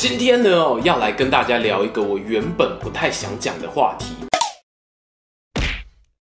今天呢，要来跟大家聊一个我原本不太想讲的话题。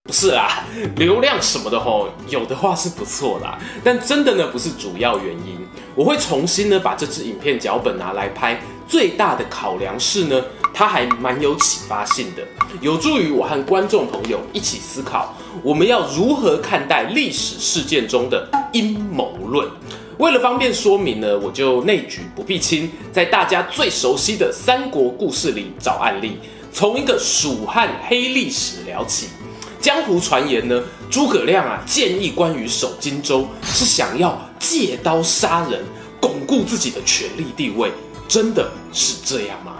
不是啊，流量什么的吼，有的话是不错啦，但真的呢不是主要原因。我会重新呢把这支影片脚本拿来拍，最大的考量是呢，它还蛮有启发性的，有助于我和观众朋友一起思考，我们要如何看待历史事件中的阴谋论。为了方便说明呢，我就内举不避亲，在大家最熟悉的三国故事里找案例，从一个蜀汉黑历史聊起。江湖传言呢，诸葛亮啊建议关羽守荆州，是想要借刀杀人，巩固自己的权力地位，真的是这样吗？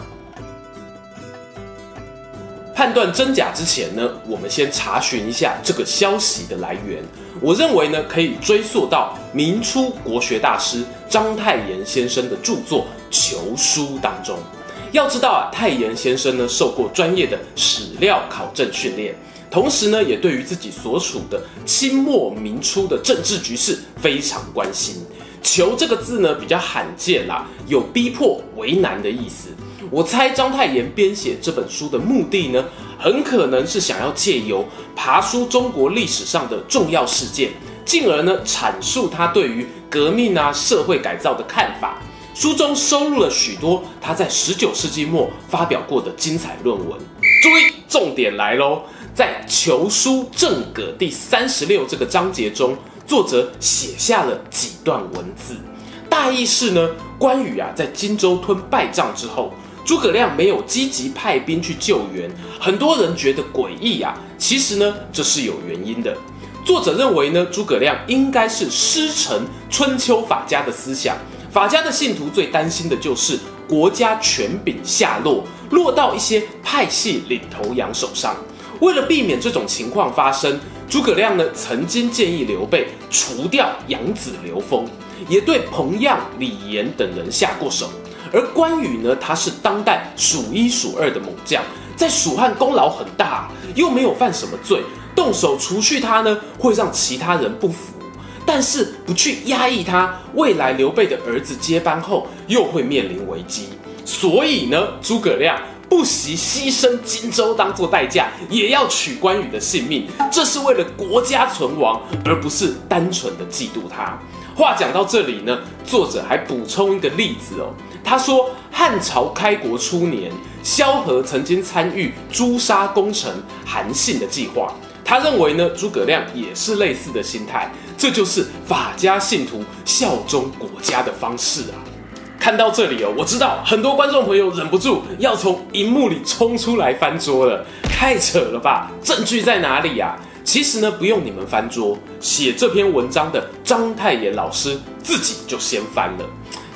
判断真假之前呢，我们先查询一下这个消息的来源。我认为呢，可以追溯到明初国学大师章太炎先生的著作《求书》当中。要知道啊，太炎先生呢受过专业的史料考证训练，同时呢，也对于自己所处的清末明初的政治局势非常关心。求这个字呢比较罕见啦，有逼迫、为难的意思。我猜章太炎编写这本书的目的呢，很可能是想要借由爬梳中国历史上的重要事件，进而呢阐述他对于革命啊、社会改造的看法。书中收录了许多他在十九世纪末发表过的精彩论文。注意，重点来喽，在《求书正葛》第三十六这个章节中，作者写下了几段文字，大意是呢，关羽啊在荆州吞败仗之后。诸葛亮没有积极派兵去救援，很多人觉得诡异啊。其实呢，这是有原因的。作者认为呢，诸葛亮应该是师承春秋法家的思想。法家的信徒最担心的就是国家权柄下落，落到一些派系领头羊手上。为了避免这种情况发生，诸葛亮呢曾经建议刘备除掉养子刘封，也对彭样、李严等人下过手。而关羽呢，他是当代数一数二的猛将，在蜀汉功劳很大，又没有犯什么罪，动手除去他呢，会让其他人不服。但是不去压抑他，未来刘备的儿子接班后，又会面临危机。所以呢，诸葛亮不惜牺牲荆州当做代价，也要取关羽的性命，这是为了国家存亡，而不是单纯的嫉妒他。话讲到这里呢，作者还补充一个例子哦。他说，汉朝开国初年，萧何曾经参与诛杀功臣韩信的计划。他认为呢，诸葛亮也是类似的心态，这就是法家信徒效忠国家的方式啊。看到这里哦，我知道很多观众朋友忍不住要从荧幕里冲出来翻桌了，太扯了吧？证据在哪里呀？其实呢，不用你们翻桌，写这篇文章的章太炎老师自己就先翻了。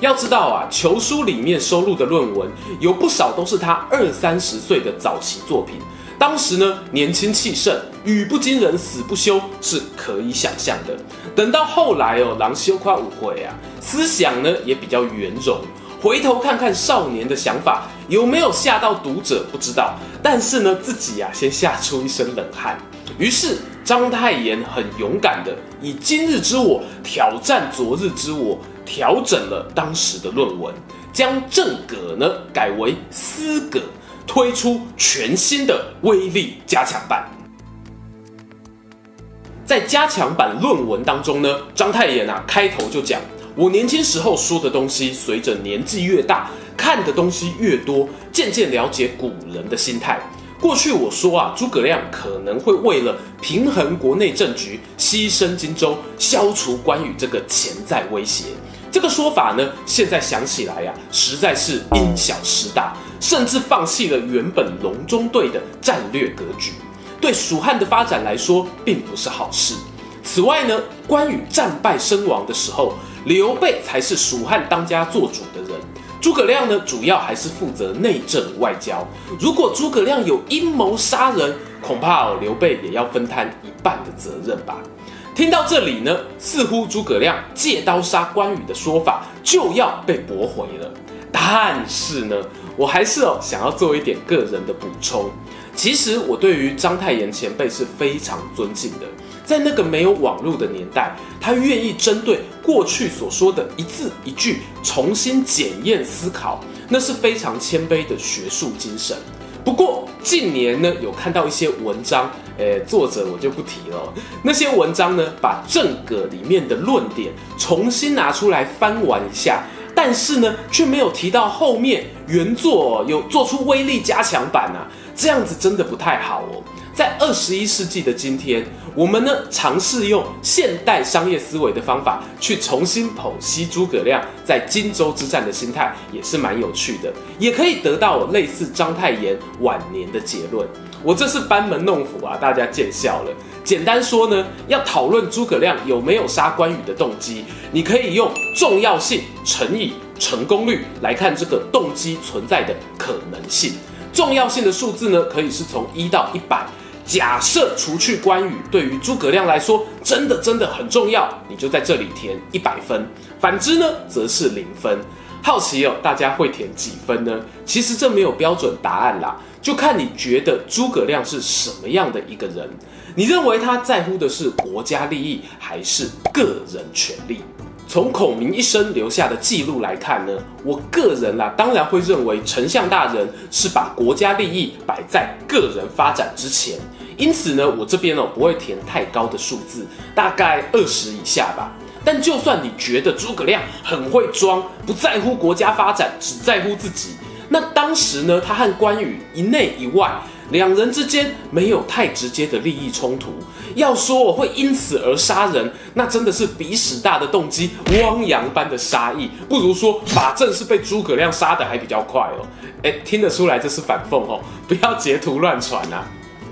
要知道啊，《求书》里面收录的论文有不少都是他二三十岁的早期作品。当时呢，年轻气盛，语不惊人死不休是可以想象的。等到后来哦，郎休夸五回啊，思想呢也比较圆融。回头看看少年的想法有没有吓到读者，不知道。但是呢，自己啊先吓出一身冷汗。于是，章太炎很勇敢的以今日之我挑战昨日之我，调整了当时的论文，将正格呢改为私格，推出全新的威力加强版。在加强版论文当中呢，章太炎啊开头就讲：我年轻时候说的东西，随着年纪越大，看的东西越多，渐渐了解古人的心态。过去我说啊，诸葛亮可能会为了平衡国内政局，牺牲荆州，消除关羽这个潜在威胁。这个说法呢，现在想起来呀、啊，实在是因小失大，甚至放弃了原本隆中对的战略格局，对蜀汉的发展来说，并不是好事。此外呢，关羽战败身亡的时候，刘备才是蜀汉当家做主的人。诸葛亮呢，主要还是负责内政外交。如果诸葛亮有阴谋杀人，恐怕，刘备也要分摊一半的责任吧。听到这里呢，似乎诸葛亮借刀杀关羽的说法就要被驳回了。但是呢，我还是哦想要做一点个人的补充。其实我对于章太炎前辈是非常尊敬的。在那个没有网络的年代，他愿意针对过去所说的一字一句重新检验思考，那是非常谦卑的学术精神。不过近年呢，有看到一些文章，诶，作者我就不提了。那些文章呢，把正葛里面的论点重新拿出来翻完一下，但是呢，却没有提到后面原作有做出威力加强版啊，这样子真的不太好哦。在二十一世纪的今天，我们呢尝试用现代商业思维的方法去重新剖析诸葛亮在荆州之战的心态，也是蛮有趣的，也可以得到类似章太炎晚年的结论。我这是班门弄斧啊，大家见笑了。简单说呢，要讨论诸葛亮有没有杀关羽的动机，你可以用重要性乘以成功率来看这个动机存在的可能性。重要性的数字呢，可以是从一到一百。假设除去关羽，对于诸葛亮来说真的真的很重要，你就在这里填一百分。反之呢，则是零分。好奇哦，大家会填几分呢？其实这没有标准答案啦，就看你觉得诸葛亮是什么样的一个人。你认为他在乎的是国家利益，还是个人权利？从孔明一生留下的记录来看呢，我个人啦，当然会认为丞相大人是把国家利益摆在个人发展之前。因此呢，我这边哦不会填太高的数字，大概二十以下吧。但就算你觉得诸葛亮很会装，不在乎国家发展，只在乎自己，那当时呢，他和关羽一内一外，两人之间没有太直接的利益冲突。要说我会因此而杀人，那真的是比屎大的动机，汪洋般的杀意，不如说法正是被诸葛亮杀的还比较快哦。哎，听得出来这是反讽哦，不要截图乱传啊。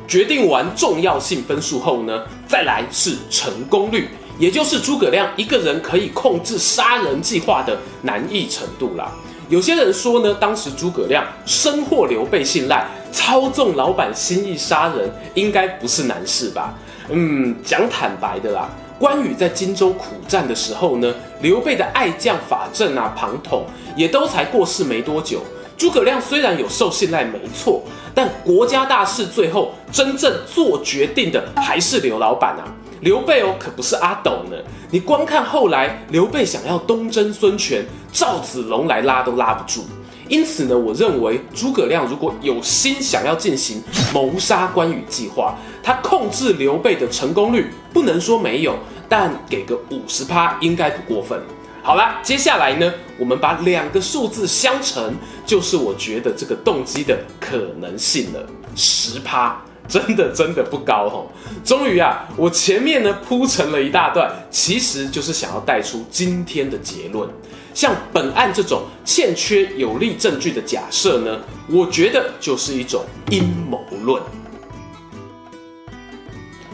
决定完重要性分数后呢，再来是成功率，也就是诸葛亮一个人可以控制杀人计划的难易程度啦。有些人说呢，当时诸葛亮深获刘备信赖，操纵老板心意杀人，应该不是难事吧？嗯，讲坦白的啦，关羽在荆州苦战的时候呢，刘备的爱将法正啊、庞统也都才过世没多久。诸葛亮虽然有受信赖，没错，但国家大事最后真正做决定的还是刘老板啊。刘备哦，可不是阿斗呢。你光看后来，刘备想要东征孙权，赵子龙来拉都拉不住。因此呢，我认为诸葛亮如果有心想要进行谋杀关羽计划，他控制刘备的成功率不能说没有，但给个五十趴应该不过分。好啦，接下来呢，我们把两个数字相乘，就是我觉得这个动机的可能性了。十趴，真的真的不高哦。终于啊，我前面呢铺陈了一大段，其实就是想要带出今天的结论。像本案这种欠缺有力证据的假设呢，我觉得就是一种阴谋论。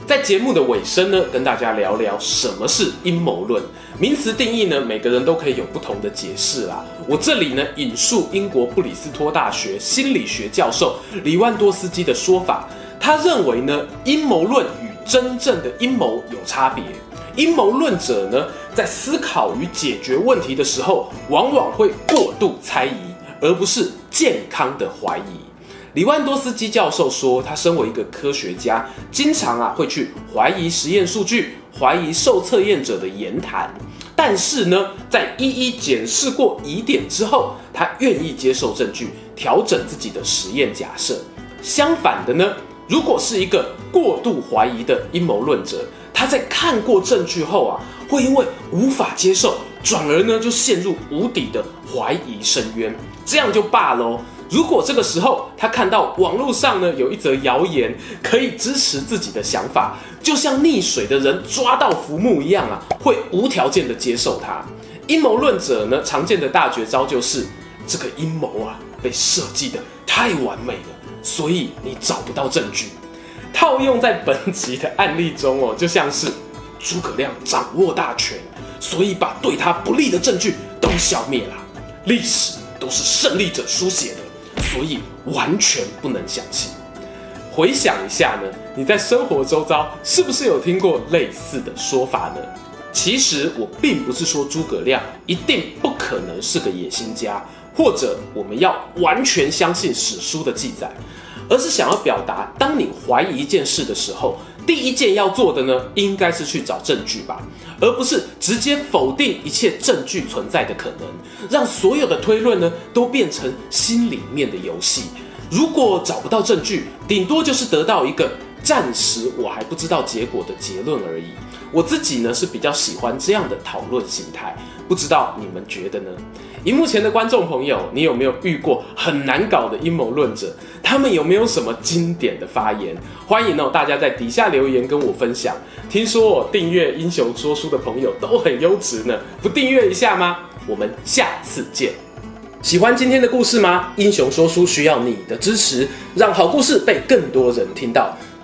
在节目的尾声呢，跟大家聊聊什么是阴谋论。名词定义呢，每个人都可以有不同的解释啦。我这里呢，引述英国布里斯托大学心理学教授李万多斯基的说法，他认为呢，阴谋论与真正的阴谋有差别。阴谋论者呢，在思考与解决问题的时候，往往会过度猜疑，而不是健康的怀疑。李万多斯基教授说，他身为一个科学家，经常啊会去怀疑实验数据，怀疑受测验者的言谈。但是呢，在一一检视过疑点之后，他愿意接受证据，调整自己的实验假设。相反的呢，如果是一个过度怀疑的阴谋论者，他在看过证据后啊，会因为无法接受，转而呢就陷入无底的怀疑深渊，这样就罢喽。如果这个时候他看到网络上呢有一则谣言可以支持自己的想法，就像溺水的人抓到浮木一样啊，会无条件的接受它。阴谋论者呢常见的大绝招就是这个阴谋啊被设计的太完美了，所以你找不到证据。套用在本集的案例中哦，就像是诸葛亮掌握大权，所以把对他不利的证据都消灭了。历史都是胜利者书写的，所以完全不能相信。回想一下呢，你在生活周遭是不是有听过类似的说法呢？其实我并不是说诸葛亮一定不可能是个野心家，或者我们要完全相信史书的记载，而是想要表达，当你怀疑一件事的时候，第一件要做的呢，应该是去找证据吧，而不是直接否定一切证据存在的可能，让所有的推论呢都变成心里面的游戏。如果找不到证据，顶多就是得到一个暂时我还不知道结果的结论而已。我自己呢是比较喜欢这样的讨论形态，不知道你们觉得呢？荧幕前的观众朋友，你有没有遇过很难搞的阴谋论者？他们有没有什么经典的发言？欢迎哦，大家在底下留言跟我分享。听说我订阅英雄说书的朋友都很优质呢，不订阅一下吗？我们下次见。喜欢今天的故事吗？英雄说书需要你的支持，让好故事被更多人听到。